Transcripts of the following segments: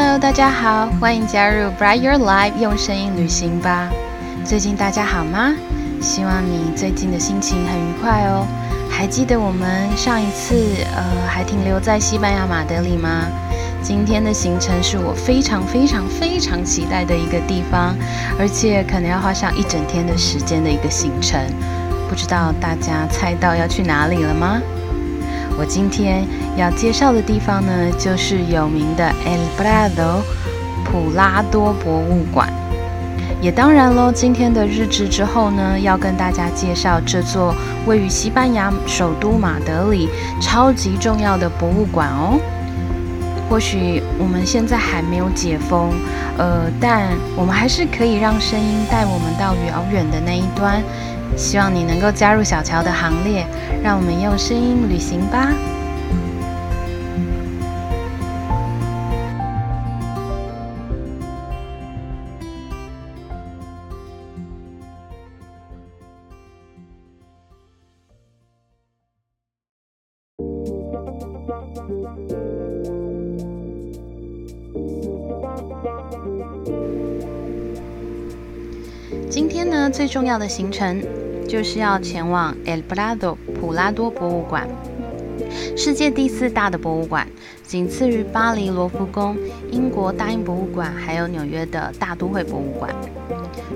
Hello，大家好，欢迎加入 Bright Your Life，用声音旅行吧。最近大家好吗？希望你最近的心情很愉快哦。还记得我们上一次呃还停留在西班牙马德里吗？今天的行程是我非常非常非常期待的一个地方，而且可能要花上一整天的时间的一个行程。不知道大家猜到要去哪里了吗？我今天要介绍的地方呢，就是有名的 El Prado 普拉多博物馆。也当然喽，今天的日志之后呢，要跟大家介绍这座位于西班牙首都马德里超级重要的博物馆哦。或许我们现在还没有解封，呃，但我们还是可以让声音带我们到遥远的那一端。希望你能够加入小乔的行列，让我们用声音旅行吧。今天呢，最重要的行程。就是要前往 El Prado 普拉多博物馆，世界第四大的博物馆，仅次于巴黎罗浮宫、英国大英博物馆，还有纽约的大都会博物馆。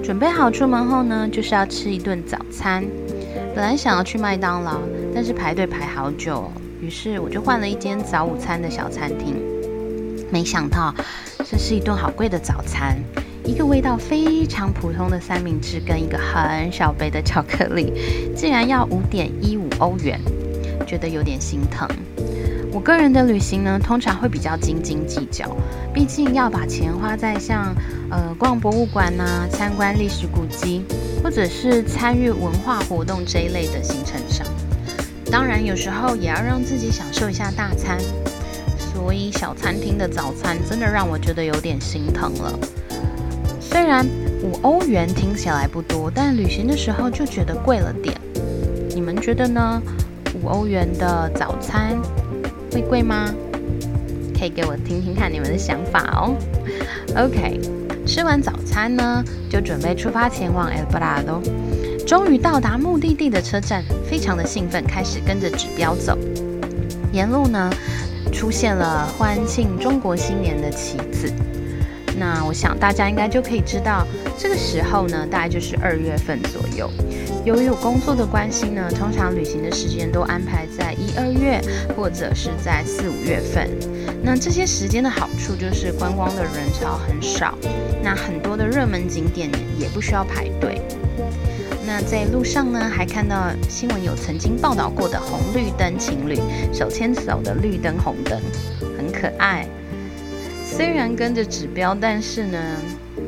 准备好出门后呢，就是要吃一顿早餐。本来想要去麦当劳，但是排队排好久，于是我就换了一间早午餐的小餐厅。没想到，这是一顿好贵的早餐。一个味道非常普通的三明治跟一个很小杯的巧克力，竟然要五点一五欧元，觉得有点心疼。我个人的旅行呢，通常会比较斤斤计较，毕竟要把钱花在像呃逛博物馆呐、参观历史古迹，或者是参与文化活动这一类的行程上。当然，有时候也要让自己享受一下大餐，所以小餐厅的早餐真的让我觉得有点心疼了。虽然五欧元听起来不多，但旅行的时候就觉得贵了点。你们觉得呢？五欧元的早餐会贵吗？可以给我听听看你们的想法哦。OK，吃完早餐呢，就准备出发前往 El Prado。终于到达目的地的车站，非常的兴奋，开始跟着指标走。沿路呢，出现了欢庆中国新年的旗子。那我想大家应该就可以知道，这个时候呢，大概就是二月份左右。由于有工作的关系呢，通常旅行的时间都安排在一二月，或者是在四五月份。那这些时间的好处就是观光的人潮很少，那很多的热门景点也不需要排队。那在路上呢，还看到新闻有曾经报道过的红绿灯情侣手牵手的绿灯红灯，很可爱。虽然跟着指标，但是呢，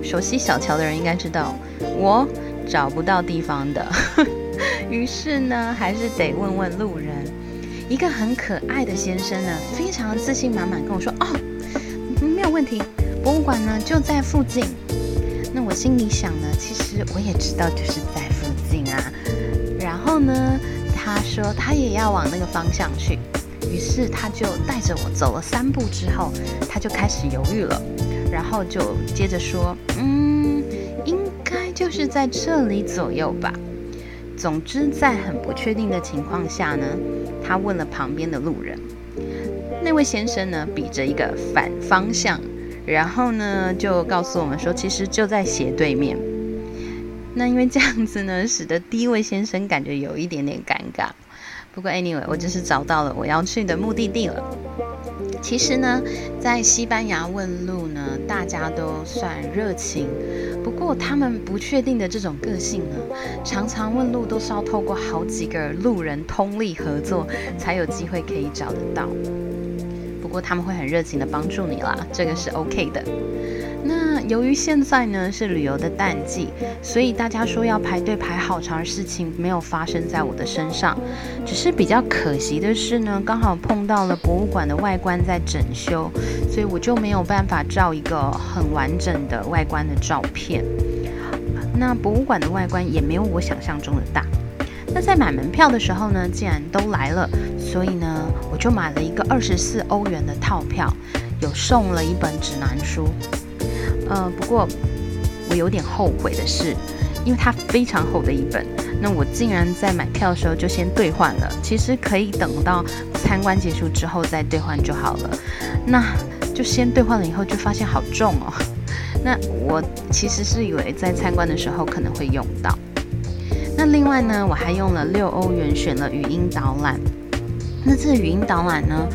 熟悉小桥的人应该知道，我找不到地方的。于是呢，还是得问问路人。一个很可爱的先生呢，非常自信满满跟我说：“哦，没有问题，博物馆呢就在附近。”那我心里想呢，其实我也知道就是在附近啊。然后呢，他说他也要往那个方向去。于是他就带着我走了三步之后，他就开始犹豫了，然后就接着说：“嗯，应该就是在这里左右吧。”总之，在很不确定的情况下呢，他问了旁边的路人。那位先生呢，比着一个反方向，然后呢，就告诉我们说，其实就在斜对面。那因为这样子呢，使得第一位先生感觉有一点点尴尬。不过，anyway，我就是找到了我要去的目的地了。其实呢，在西班牙问路呢，大家都算热情。不过，他们不确定的这种个性呢，常常问路都是要透过好几个路人通力合作，才有机会可以找得到。不过，他们会很热情的帮助你啦，这个是 OK 的。那由于现在呢是旅游的淡季，所以大家说要排队排好长的事情没有发生在我的身上。只是比较可惜的是呢，刚好碰到了博物馆的外观在整修，所以我就没有办法照一个很完整的外观的照片。那博物馆的外观也没有我想象中的大。那在买门票的时候呢，既然都来了，所以呢我就买了一个二十四欧元的套票。有送了一本指南书。呃，不过我有点后悔的是，因为它非常厚的一本，那我竟然在买票的时候就先兑换了。其实可以等到参观结束之后再兑换就好了。那就先兑换了以后，就发现好重哦。那我其实是以为在参观的时候可能会用到。那另外呢，我还用了六欧元选了语音导览。那这个语音导览呢，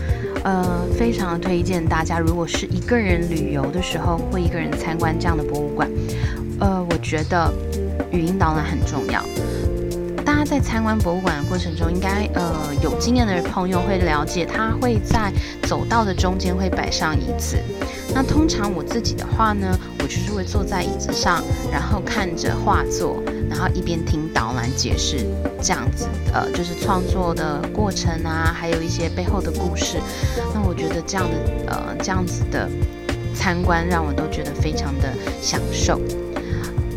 呃，非常推荐大家，如果是一个人旅游的时候，会一个人参观这样的博物馆，呃，我觉得语音导览很重要。大家在参观博物馆的过程中，应该呃有经验的朋友会了解，它会在走道的中间会摆上椅子。那通常我自己的话呢，就是会坐在椅子上，然后看着画作，然后一边听导览解释，这样子呃就是创作的过程啊，还有一些背后的故事。那我觉得这样的呃这样子的参观，让我都觉得非常的享受。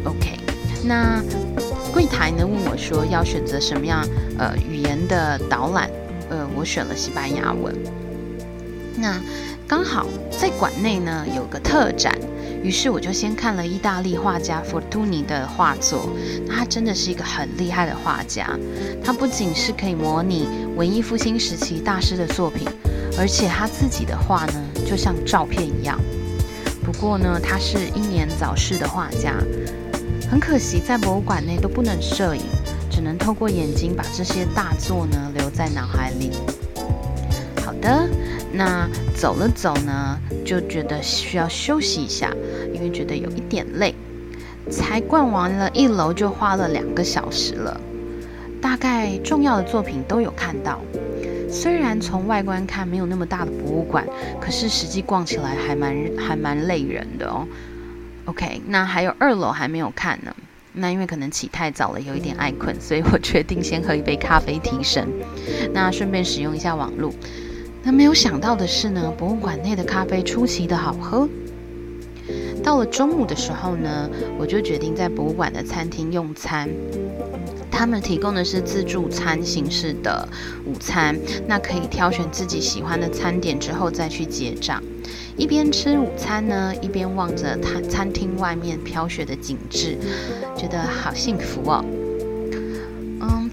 OK，那柜台呢问我说要选择什么样呃语言的导览，呃我选了西班牙文。那刚好在馆内呢有个特展，于是我就先看了意大利画家 Fortuny 的画作。那他真的是一个很厉害的画家，他不仅是可以模拟文艺复兴时期大师的作品，而且他自己的画呢就像照片一样。不过呢，他是英年早逝的画家，很可惜在博物馆内都不能摄影，只能透过眼睛把这些大作呢留在脑海里。好的。那走了走呢，就觉得需要休息一下，因为觉得有一点累。才逛完了一楼，就花了两个小时了。大概重要的作品都有看到，虽然从外观看没有那么大的博物馆，可是实际逛起来还蛮还蛮累人的哦。OK，那还有二楼还没有看呢。那因为可能起太早了，有一点爱困，所以我决定先喝一杯咖啡提神。那顺便使用一下网络。那没有想到的是呢，博物馆内的咖啡出奇的好喝。到了中午的时候呢，我就决定在博物馆的餐厅用餐。他们提供的是自助餐形式的午餐，那可以挑选自己喜欢的餐点之后再去结账。一边吃午餐呢，一边望着餐餐厅外面飘雪的景致，觉得好幸福哦。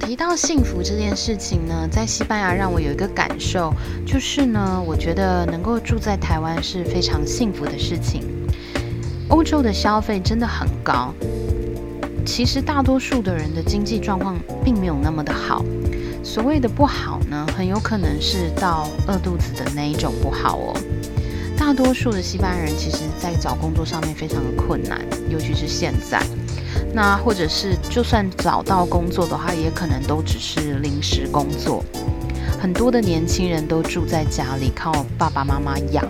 提到幸福这件事情呢，在西班牙让我有一个感受，就是呢，我觉得能够住在台湾是非常幸福的事情。欧洲的消费真的很高，其实大多数的人的经济状况并没有那么的好。所谓的不好呢，很有可能是到饿肚子的那一种不好哦。大多数的西班牙人其实在找工作上面非常的困难，尤其是现在。那或者是就算找到工作的话，也可能都只是临时工作。很多的年轻人都住在家里，靠爸爸妈妈养。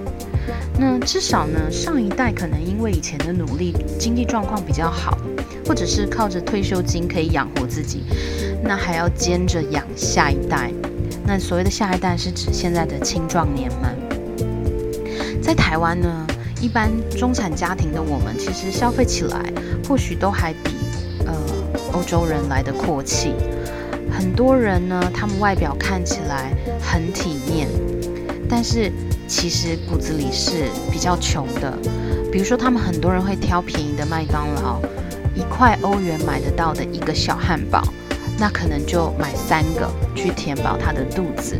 那至少呢，上一代可能因为以前的努力，经济状况比较好，或者是靠着退休金可以养活自己。那还要兼着养下一代。那所谓的下一代是指现在的青壮年们。在台湾呢？一般中产家庭的我们，其实消费起来或许都还比呃欧洲人来的阔气。很多人呢，他们外表看起来很体面，但是其实骨子里是比较穷的。比如说，他们很多人会挑便宜的麦当劳，一块欧元买得到的一个小汉堡，那可能就买三个去填饱他的肚子。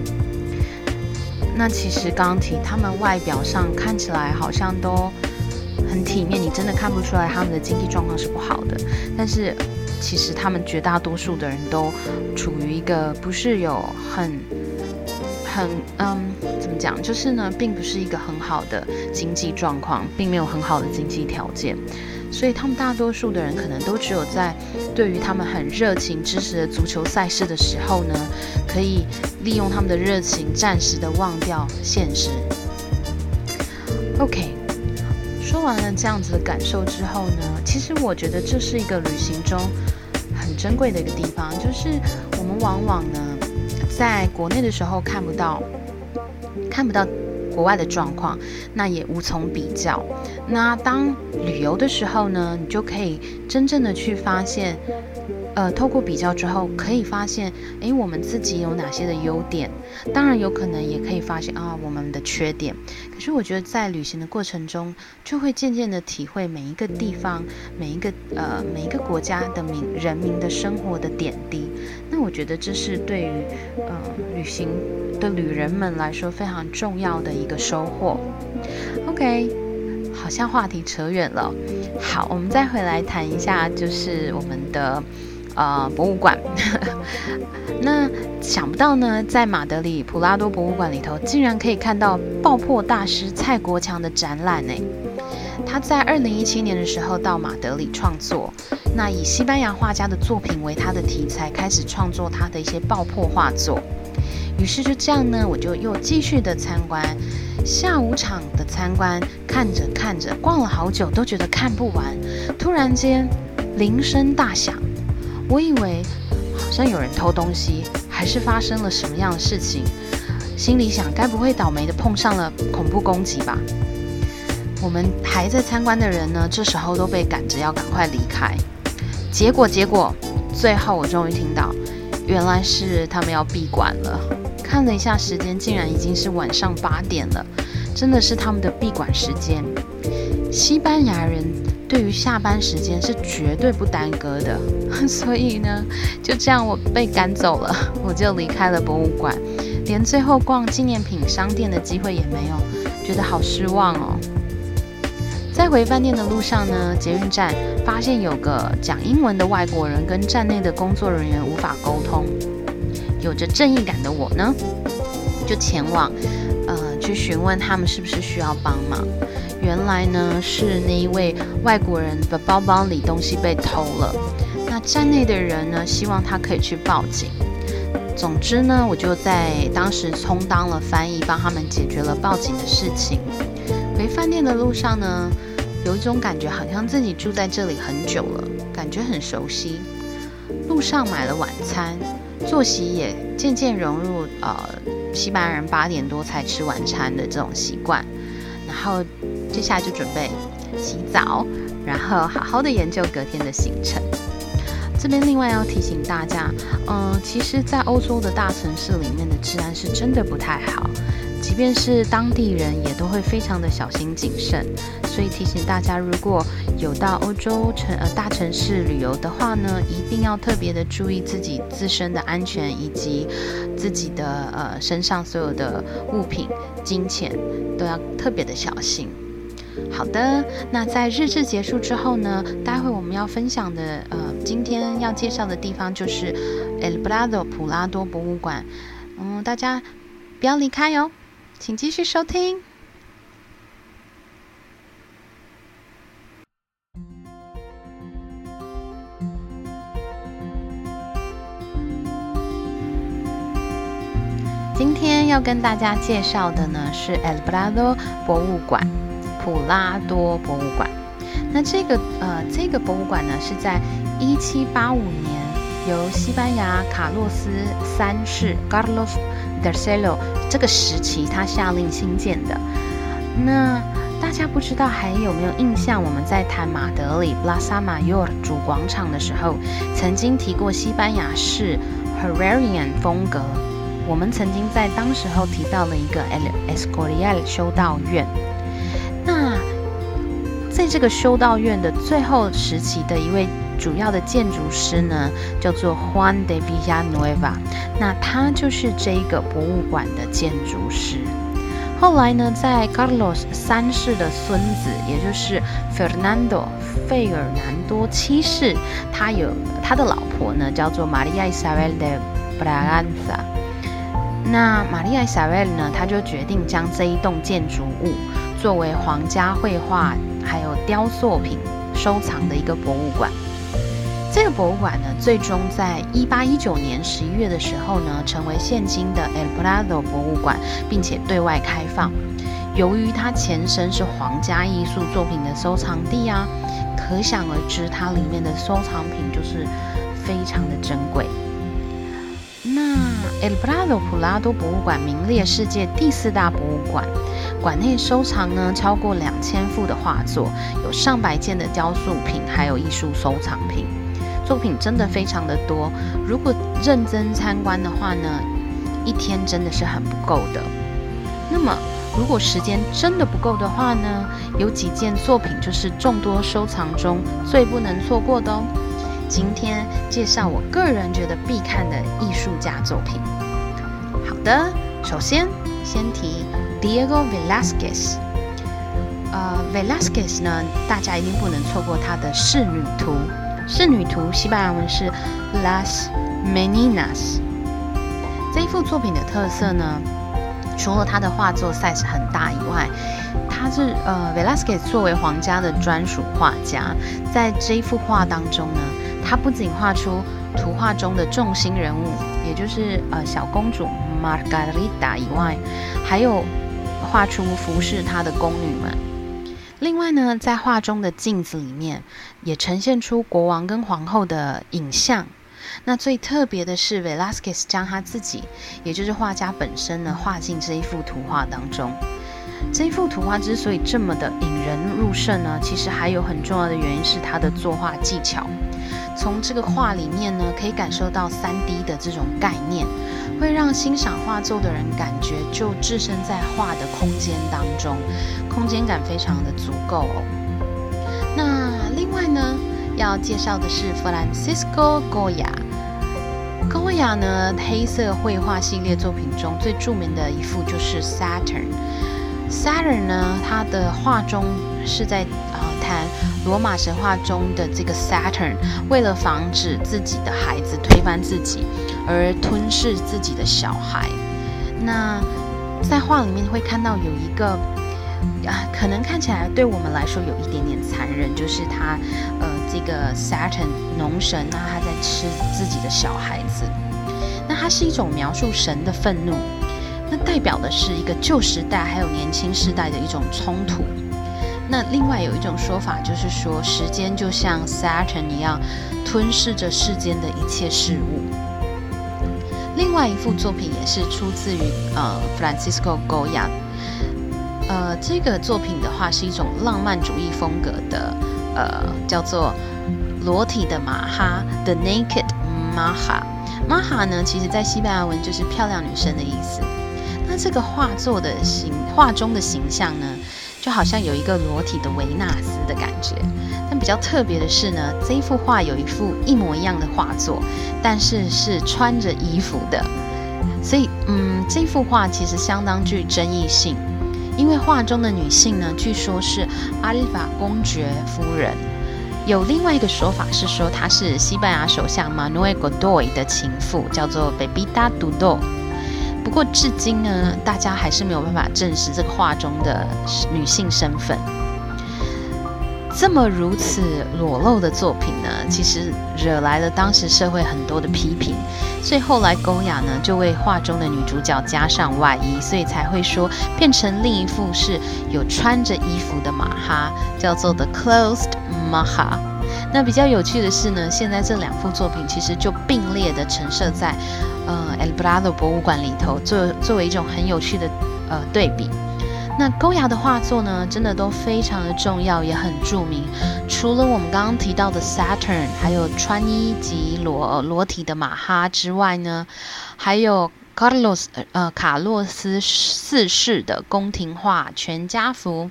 那其实刚刚提，他们外表上看起来好像都很体面，你真的看不出来他们的经济状况是不好的。但是其实他们绝大多数的人都处于一个不是有很很嗯怎么讲，就是呢，并不是一个很好的经济状况，并没有很好的经济条件。所以他们大多数的人可能都只有在对于他们很热情支持的足球赛事的时候呢，可以利用他们的热情暂时的忘掉现实。OK，说完了这样子的感受之后呢，其实我觉得这是一个旅行中很珍贵的一个地方，就是我们往往呢在国内的时候看不到，看不到。国外的状况，那也无从比较。那当旅游的时候呢，你就可以真正的去发现呃，透过比较之后，可以发现，诶，我们自己有哪些的优点？当然，有可能也可以发现啊，我们的缺点。可是，我觉得在旅行的过程中，就会渐渐的体会每一个地方、每一个呃每一个国家的民人民的生活的点滴。那我觉得这是对于呃旅行对旅人们来说非常重要的一个收获。OK，好像话题扯远了。好，我们再回来谈一下，就是我们的。呃，博物馆，那想不到呢，在马德里普拉多博物馆里头，竟然可以看到爆破大师蔡国强的展览呢。他在二零一七年的时候到马德里创作，那以西班牙画家的作品为他的题材，开始创作他的一些爆破画作。于是就这样呢，我就又继续的参观，下午场的参观，看着看着，逛了好久都觉得看不完，突然间铃声大响。我以为好像有人偷东西，还是发生了什么样的事情？心里想，该不会倒霉的碰上了恐怖攻击吧？我们还在参观的人呢，这时候都被赶着要赶快离开。结果，结果，最后我终于听到，原来是他们要闭馆了。看了一下时间，竟然已经是晚上八点了，真的是他们的闭馆时间。西班牙人。对于下班时间是绝对不耽搁的，所以呢，就这样我被赶走了，我就离开了博物馆，连最后逛纪念品商店的机会也没有，觉得好失望哦。在回饭店的路上呢，捷运站发现有个讲英文的外国人跟站内的工作人员无法沟通，有着正义感的我呢，就前往呃去询问他们是不是需要帮忙。原来呢是那一位外国人的包包里东西被偷了，那站内的人呢希望他可以去报警。总之呢，我就在当时充当了翻译，帮他们解决了报警的事情。回饭店的路上呢，有一种感觉好像自己住在这里很久了，感觉很熟悉。路上买了晚餐，作息也渐渐融入呃西班牙人八点多才吃晚餐的这种习惯，然后。接下来就准备洗澡，然后好好的研究隔天的行程。这边另外要提醒大家，嗯，其实，在欧洲的大城市里面的治安是真的不太好，即便是当地人也都会非常的小心谨慎。所以提醒大家，如果有到欧洲城呃大城市旅游的话呢，一定要特别的注意自己自身的安全，以及自己的呃身上所有的物品、金钱都要特别的小心。好的，那在日志结束之后呢？待会我们要分享的，呃，今天要介绍的地方就是 El Prado 普拉多博物馆。嗯，大家不要离开哟，请继续收听。今天要跟大家介绍的呢是 El Prado 博物馆。普拉多博物馆，那这个呃，这个博物馆呢，是在一七八五年由西班牙卡洛斯三世 （Carlos III） 这个时期他下令兴建的。那大家不知道还有没有印象？我们在谈马德里 Plaza Mayor 主广场的时候，曾经提过西班牙式 h e r r a r i a n 风格。我们曾经在当时候提到了一个 El Escorial 修道院。那在这个修道院的最后时期的一位主要的建筑师呢，叫做 Juan de Villanueva。那他就是这一个博物馆的建筑师。后来呢，在 Carlos 三世的孙子，也就是 Fernando 费尔南多七世，他有他的老婆呢，叫做 Maria Isabel de Braganza。那 Maria Isabel 呢，他就决定将这一栋建筑物。作为皇家绘画还有雕塑品收藏的一个博物馆，这个博物馆呢，最终在一八一九年十一月的时候呢，成为现今的 El Prado 博物馆，并且对外开放。由于它前身是皇家艺术作品的收藏地啊，可想而知，它里面的收藏品就是非常的珍贵。那 El Prado 普拉多博物馆名列世界第四大博物馆。馆内收藏呢超过两千幅的画作，有上百件的雕塑品，还有艺术收藏品。作品真的非常的多。如果认真参观的话呢，一天真的是很不够的。那么，如果时间真的不够的话呢，有几件作品就是众多收藏中最不能错过的哦。今天介绍我个人觉得必看的艺术家作品。好的，首先先提 Diego Velázquez。呃，Velázquez 呢，大家一定不能错过他的《仕女图》。《仕女图》西班牙文是 Las Meninas。这一幅作品的特色呢，除了他的画作 size 很大以外，他是呃 Velázquez 作为皇家的专属画家，在这一幅画当中呢，他不仅画出图画中的重心人物，也就是呃小公主 Margarita 以外，还有画出服侍他的宫女们。另外呢，在画中的镜子里面，也呈现出国王跟皇后的影像。那最特别的是，Velázquez 将他自己，也就是画家本身呢，画进这一幅图画当中。这一幅图画之所以这么的引人入胜呢，其实还有很重要的原因是他的作画技巧。从这个画里面呢，可以感受到三 D 的这种概念，会让欣赏画作的人感觉就置身在画的空间当中，空间感非常的足够哦。那另外呢，要介绍的是 Francisco Goya。Goya 呢，黑色绘画系列作品中最著名的一幅就是 Saturn。Saturn 呢，他的画中是在谈罗马神话中的这个 Saturn，为了防止自己的孩子推翻自己而吞噬自己的小孩。那在画里面会看到有一个啊，可能看起来对我们来说有一点点残忍，就是他呃这个 Saturn 农神，那他在吃自己的小孩子。那它是一种描述神的愤怒。那代表的是一个旧时代还有年轻时代的一种冲突。那另外有一种说法就是说，时间就像 Saturn 一样，吞噬着世间的一切事物。另外一幅作品也是出自于呃 Francisco Goya，呃这个作品的话是一种浪漫主义风格的，呃叫做裸体的马哈 The Naked Maha。Maha 呢，其实在西班牙文就是漂亮女生的意思。那这个画作的形画中的形象呢，就好像有一个裸体的维纳斯的感觉。但比较特别的是呢，这一幅画有一幅一模一样的画作，但是是穿着衣服的。所以，嗯，这幅画其实相当具争议性，因为画中的女性呢，据说是阿尔法公爵夫人。有另外一个说法是说，她是西班牙首相 Manuel Godoy 的情妇，叫做 Bebida Dudo。不过至今呢，大家还是没有办法证实这个画中的女性身份。这么如此裸露的作品呢，其实惹来了当时社会很多的批评。所以后来高雅呢，就为画中的女主角加上外衣，所以才会说变成另一幅是有穿着衣服的马哈，叫做 The Closed Maha。那比较有趣的是呢，现在这两幅作品其实就并列的陈设在，呃，El Prado 博物馆里头，作作为一种很有趣的呃对比。那勾牙的画作呢，真的都非常的重要，也很著名。除了我们刚刚提到的 Saturn，还有穿衣及裸裸体的马哈之外呢，还有 Carlos 呃卡洛斯四世的宫廷画全家福，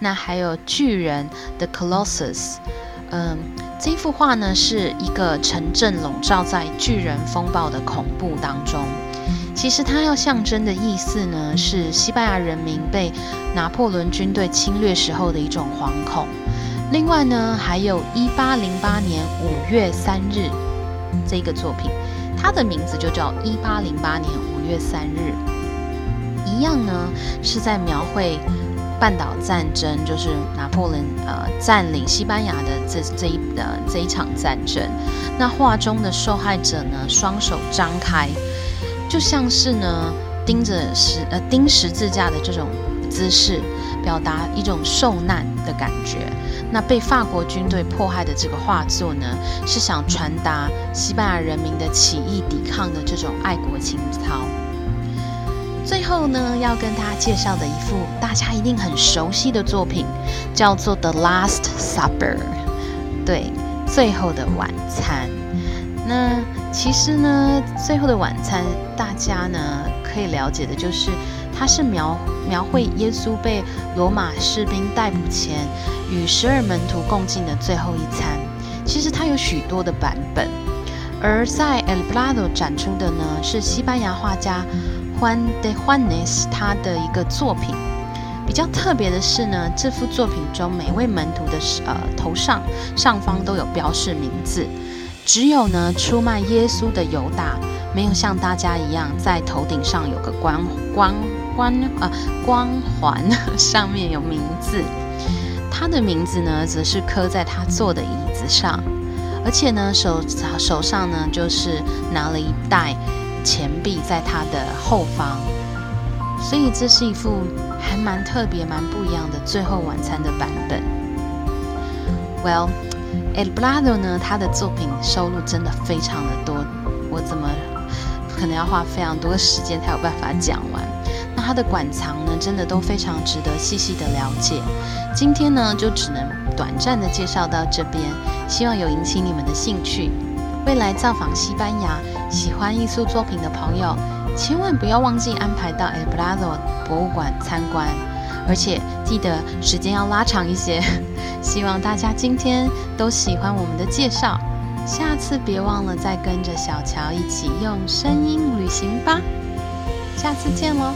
那还有巨人 The Colossus。嗯，这幅画呢是一个城镇笼罩在巨人风暴的恐怖当中。其实它要象征的意思呢，是西班牙人民被拿破仑军队侵略时候的一种惶恐。另外呢，还有一八零八年五月三日这个作品，它的名字就叫一八零八年五月三日，一样呢是在描绘。半岛战争就是拿破仑呃占领西班牙的这这一呃这一场战争。那画中的受害者呢，双手张开，就像是呢盯着十呃钉十字架的这种姿势，表达一种受难的感觉。那被法国军队迫害的这个画作呢，是想传达西班牙人民的起义抵抗的这种爱国情操。最后呢，要跟大家介绍的一幅大家一定很熟悉的作品，叫做《The Last Supper》，对，最后的晚餐。那其实呢，最后的晚餐，大家呢可以了解的就是，它是描描绘耶稣被罗马士兵逮捕前，与十二门徒共进的最后一餐。其实它有许多的版本，而在 El Prado 展出的呢，是西班牙画家 Juan de Juanes 他的一个作品。比较特别的是呢，这幅作品中每位门徒的呃头上上方都有标示名字。只有呢，出卖耶稣的犹大没有像大家一样在头顶上有个光光光啊光环，上面有名字。他的名字呢，则是刻在他坐的椅子上，而且呢，手手上呢，就是拿了一袋钱币在他的后方。所以这是一幅还蛮特别、蛮不一样的《最后晚餐》的版本。Well。Elbrado 呢，他的作品收录真的非常的多，我怎么可能要花非常多的时间才有办法讲完？那他的馆藏呢，真的都非常值得细细的了解。今天呢，就只能短暂的介绍到这边，希望有引起你们的兴趣。未来造访西班牙，喜欢艺术作品的朋友，千万不要忘记安排到 El Prado 博物馆参观。而且记得时间要拉长一些，希望大家今天都喜欢我们的介绍，下次别忘了再跟着小乔一起用声音旅行吧，下次见喽。